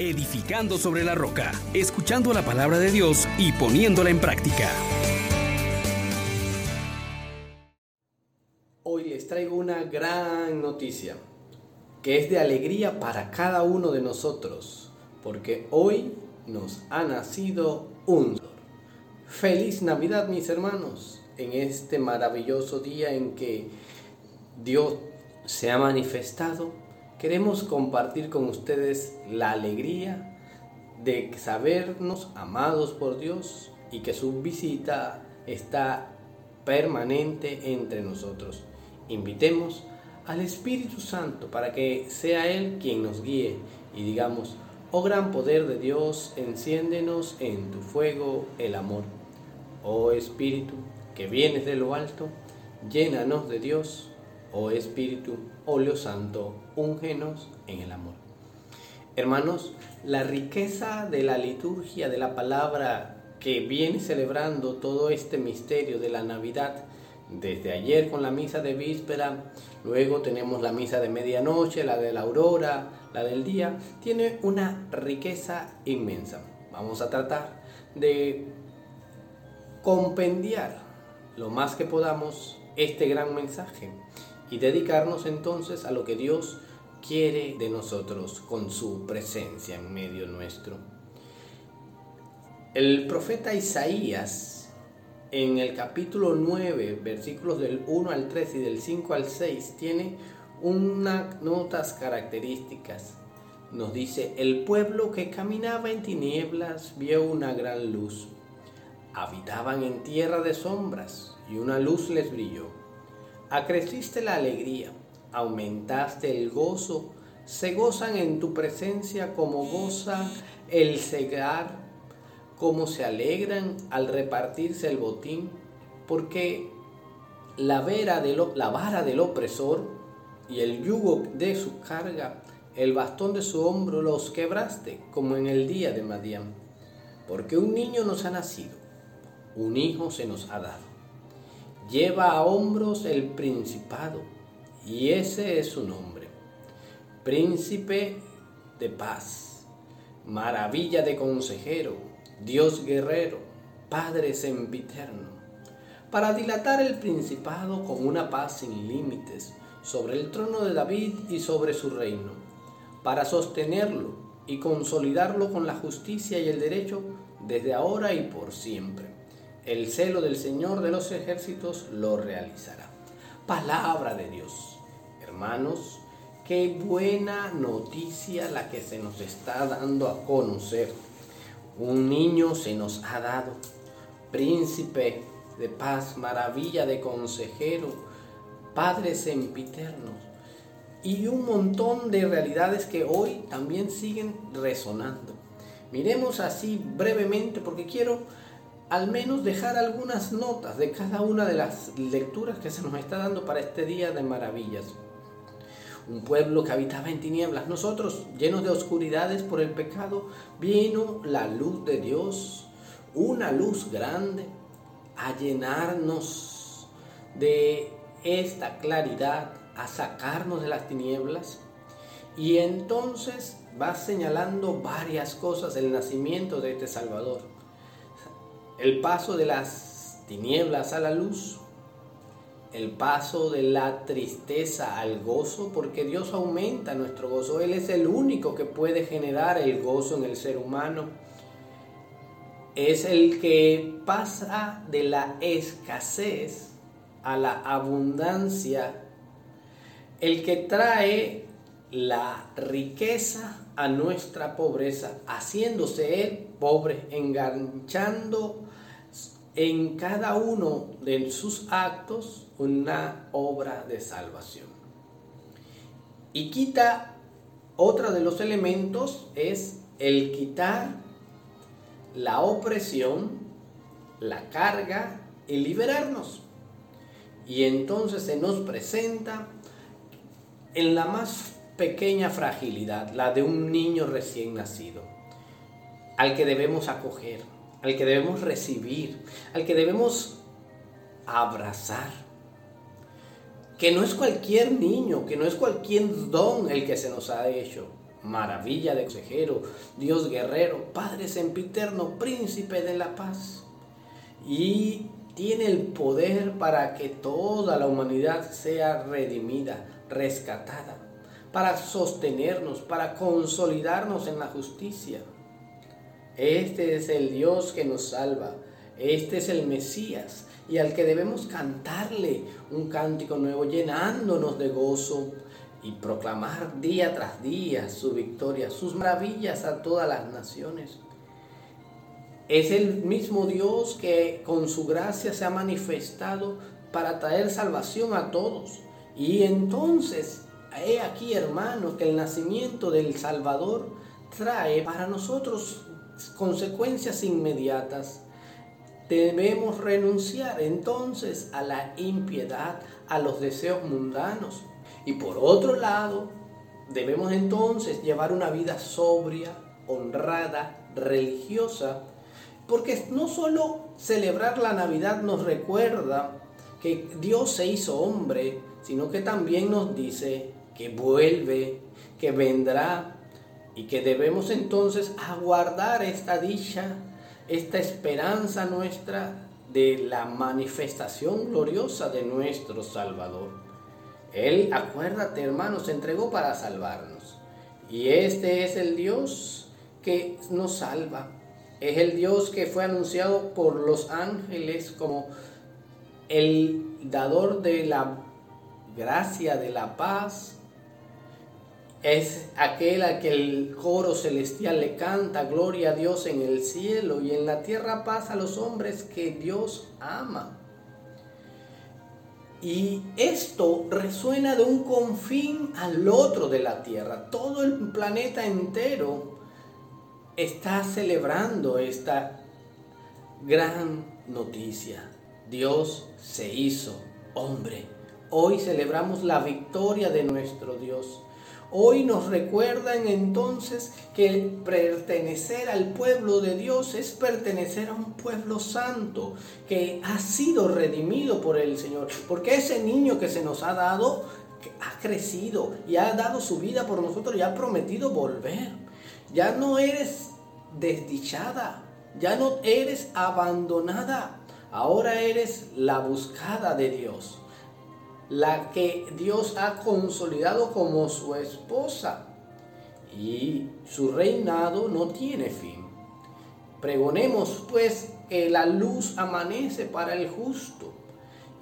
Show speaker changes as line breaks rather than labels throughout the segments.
edificando sobre la roca, escuchando la palabra de Dios y poniéndola en práctica.
Hoy les traigo una gran noticia, que es de alegría para cada uno de nosotros, porque hoy nos ha nacido un Feliz Navidad, mis hermanos, en este maravilloso día en que Dios se ha manifestado. Queremos compartir con ustedes la alegría de sabernos amados por Dios y que su visita está permanente entre nosotros. Invitemos al Espíritu Santo para que sea Él quien nos guíe y digamos, oh gran poder de Dios, enciéndenos en tu fuego el amor. Oh Espíritu, que vienes de lo alto, llénanos de Dios, oh Espíritu, óleo santo, úngenos en el amor. Hermanos, la riqueza de la liturgia de la palabra que viene celebrando todo este misterio de la Navidad, desde ayer con la misa de víspera, luego tenemos la misa de medianoche, la de la aurora, la del día, tiene una riqueza inmensa. Vamos a tratar de compendiar lo más que podamos este gran mensaje y dedicarnos entonces a lo que Dios quiere de nosotros con su presencia en medio nuestro. El profeta Isaías en el capítulo 9, versículos del 1 al 3 y del 5 al 6, tiene unas notas características. Nos dice, el pueblo que caminaba en tinieblas vio una gran luz. Habitaban en tierra de sombras y una luz les brilló. Acreciste la alegría, aumentaste el gozo, se gozan en tu presencia como goza el cegar cómo se alegran al repartirse el botín, porque la, la vara del opresor y el yugo de su carga, el bastón de su hombro los quebraste, como en el día de Madián. Porque un niño nos ha nacido, un hijo se nos ha dado. Lleva a hombros el principado, y ese es su nombre. Príncipe de paz, maravilla de consejero Dios guerrero, Padre sempiterno, para dilatar el principado con una paz sin límites sobre el trono de David y sobre su reino, para sostenerlo y consolidarlo con la justicia y el derecho desde ahora y por siempre. El celo del Señor de los ejércitos lo realizará. Palabra de Dios. Hermanos, qué buena noticia la que se nos está dando a conocer un niño se nos ha dado, príncipe de paz, maravilla de consejero, Padre sempiternos y un montón de realidades que hoy también siguen resonando. Miremos así brevemente porque quiero al menos dejar algunas notas de cada una de las lecturas que se nos está dando para este día de maravillas un pueblo que habitaba en tinieblas. Nosotros, llenos de oscuridades por el pecado, vino la luz de Dios, una luz grande, a llenarnos de esta claridad, a sacarnos de las tinieblas. Y entonces va señalando varias cosas el nacimiento de este Salvador. El paso de las tinieblas a la luz, el paso de la tristeza al gozo, porque Dios aumenta nuestro gozo. Él es el único que puede generar el gozo en el ser humano. Es el que pasa de la escasez a la abundancia, el que trae la riqueza a nuestra pobreza, haciéndose él pobre, enganchando en cada uno de sus actos una obra de salvación. Y quita, otro de los elementos es el quitar la opresión, la carga y liberarnos. Y entonces se nos presenta en la más pequeña fragilidad, la de un niño recién nacido, al que debemos acoger al que debemos recibir, al que debemos abrazar. Que no es cualquier niño, que no es cualquier don el que se nos ha hecho, maravilla de consejero, Dios guerrero, Padre sempiterno, príncipe de la paz. Y tiene el poder para que toda la humanidad sea redimida, rescatada, para sostenernos, para consolidarnos en la justicia. Este es el Dios que nos salva. Este es el Mesías y al que debemos cantarle un cántico nuevo, llenándonos de gozo y proclamar día tras día su victoria, sus maravillas a todas las naciones. Es el mismo Dios que con su gracia se ha manifestado para traer salvación a todos. Y entonces, he aquí hermanos que el nacimiento del Salvador trae para nosotros consecuencias inmediatas Debemos renunciar entonces a la impiedad, a los deseos mundanos. Y por otro lado, debemos entonces llevar una vida sobria, honrada, religiosa, porque no solo celebrar la Navidad nos recuerda que Dios se hizo hombre, sino que también nos dice que vuelve, que vendrá y que debemos entonces aguardar esta dicha esta esperanza nuestra de la manifestación gloriosa de nuestro Salvador. Él, acuérdate hermano, se entregó para salvarnos. Y este es el Dios que nos salva. Es el Dios que fue anunciado por los ángeles como el dador de la gracia, de la paz, es aquel a que el coro celestial le canta gloria a Dios en el cielo y en la tierra paz a los hombres que Dios ama. Y esto resuena de un confín al otro de la tierra. Todo el planeta entero está celebrando esta gran noticia. Dios se hizo hombre. Hoy celebramos la victoria de nuestro Dios. Hoy nos recuerdan entonces que pertenecer al pueblo de Dios es pertenecer a un pueblo santo que ha sido redimido por el Señor. Porque ese niño que se nos ha dado ha crecido y ha dado su vida por nosotros y ha prometido volver. Ya no eres desdichada, ya no eres abandonada, ahora eres la buscada de Dios la que Dios ha consolidado como su esposa. Y su reinado no tiene fin. Pregonemos pues que la luz amanece para el justo.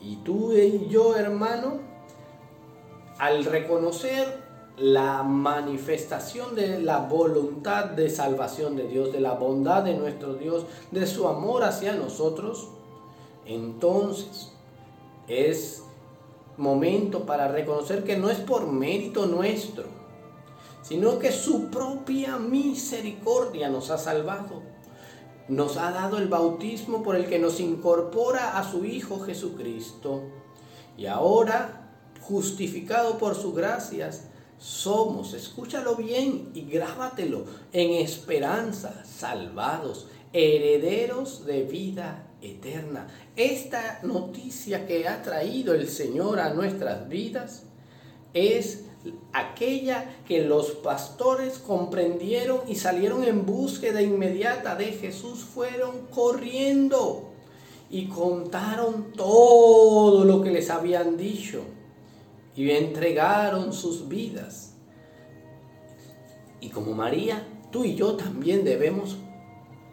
Y tú y yo, hermano, al reconocer la manifestación de la voluntad de salvación de Dios, de la bondad de nuestro Dios, de su amor hacia nosotros, entonces es momento para reconocer que no es por mérito nuestro, sino que su propia misericordia nos ha salvado. Nos ha dado el bautismo por el que nos incorpora a su Hijo Jesucristo. Y ahora, justificado por sus gracias, somos, escúchalo bien y grábatelo, en esperanza, salvados, herederos de vida eterna. Esta noticia que ha traído el Señor a nuestras vidas es aquella que los pastores comprendieron y salieron en búsqueda inmediata de Jesús, fueron corriendo y contaron todo lo que les habían dicho y entregaron sus vidas. Y como María, tú y yo también debemos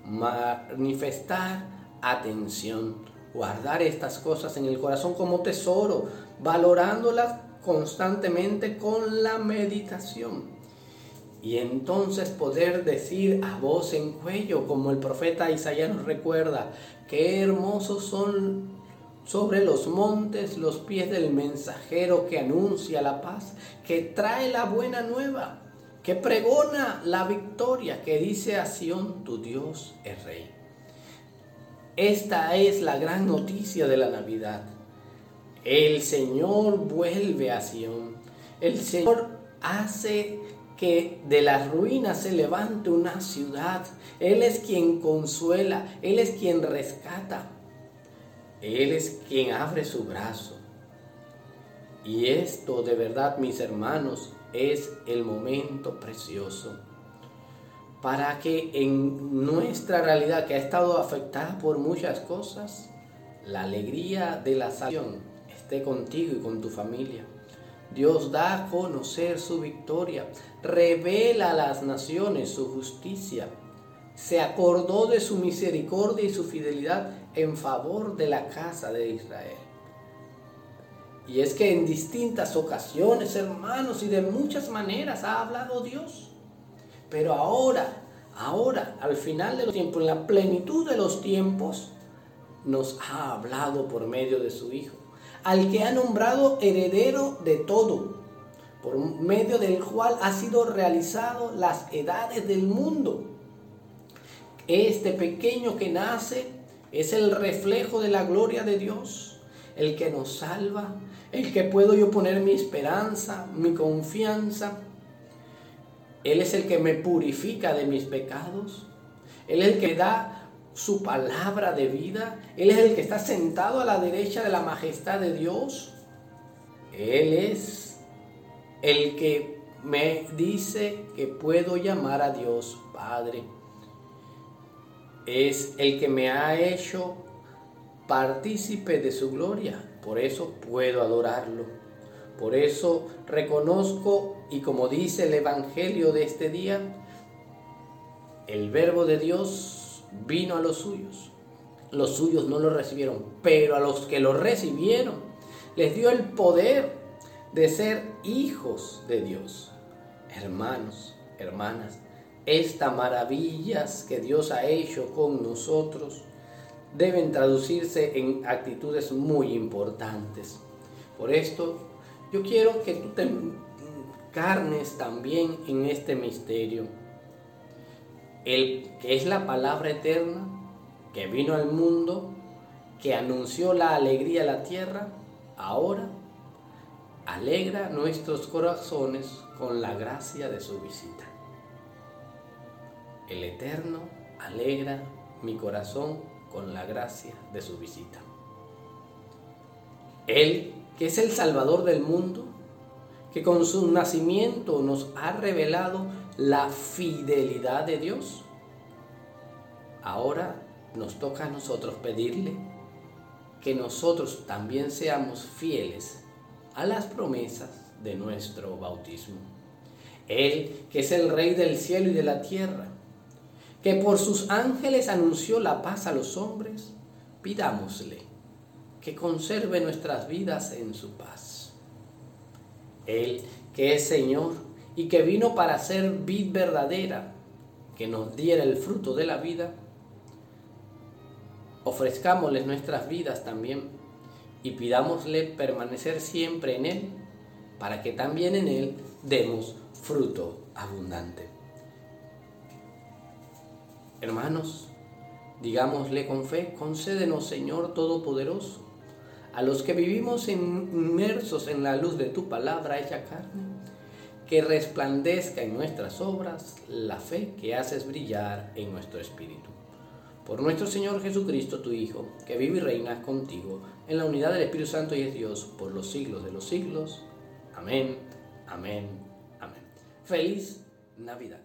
manifestar atención, guardar estas cosas en el corazón como tesoro, valorándolas constantemente con la meditación. Y entonces poder decir a voz en cuello, como el profeta Isaías nos recuerda, qué hermosos son sobre los montes los pies del mensajero que anuncia la paz, que trae la buena nueva, que pregona la victoria, que dice a tu Dios es rey. Esta es la gran noticia de la Navidad. El Señor vuelve a Sion. El Señor hace que de las ruinas se levante una ciudad. Él es quien consuela, Él es quien rescata. Él es quien abre su brazo. Y esto de verdad, mis hermanos, es el momento precioso para que en nuestra realidad que ha estado afectada por muchas cosas, la alegría de la salvación esté contigo y con tu familia. Dios da a conocer su victoria, revela a las naciones su justicia, se acordó de su misericordia y su fidelidad en favor de la casa de Israel. Y es que en distintas ocasiones, hermanos, y de muchas maneras ha hablado Dios. Pero ahora, ahora, al final de los tiempos, en la plenitud de los tiempos, nos ha hablado por medio de su Hijo, al que ha nombrado heredero de todo, por medio del cual ha sido realizado las edades del mundo. Este pequeño que nace es el reflejo de la gloria de Dios, el que nos salva, el que puedo yo poner mi esperanza, mi confianza, él es el que me purifica de mis pecados. Él es el que da su palabra de vida. Él es el que está sentado a la derecha de la majestad de Dios. Él es el que me dice que puedo llamar a Dios Padre. Es el que me ha hecho partícipe de su gloria. Por eso puedo adorarlo. Por eso reconozco y como dice el Evangelio de este día, el verbo de Dios vino a los suyos. Los suyos no lo recibieron, pero a los que lo recibieron les dio el poder de ser hijos de Dios. Hermanos, hermanas, estas maravillas que Dios ha hecho con nosotros deben traducirse en actitudes muy importantes. Por esto yo quiero que tú te carnes también en este misterio. El que es la palabra eterna que vino al mundo, que anunció la alegría a la tierra, ahora alegra nuestros corazones con la gracia de su visita. El Eterno alegra mi corazón con la gracia de su visita. Él que es el Salvador del mundo, que con su nacimiento nos ha revelado la fidelidad de Dios. Ahora nos toca a nosotros pedirle que nosotros también seamos fieles a las promesas de nuestro bautismo. Él, que es el Rey del cielo y de la tierra, que por sus ángeles anunció la paz a los hombres, pidámosle que conserve nuestras vidas en su paz. Él que es Señor y que vino para ser vid verdadera, que nos diera el fruto de la vida, ofrezcámosle nuestras vidas también y pidámosle permanecer siempre en Él, para que también en Él demos fruto abundante. Hermanos, digámosle con fe, concédenos Señor Todopoderoso, a los que vivimos inmersos en la luz de tu palabra hecha carne, que resplandezca en nuestras obras la fe que haces brillar en nuestro espíritu. Por nuestro Señor Jesucristo, tu Hijo, que vive y reina contigo en la unidad del Espíritu Santo y es Dios por los siglos de los siglos. Amén, amén, amén. Feliz Navidad.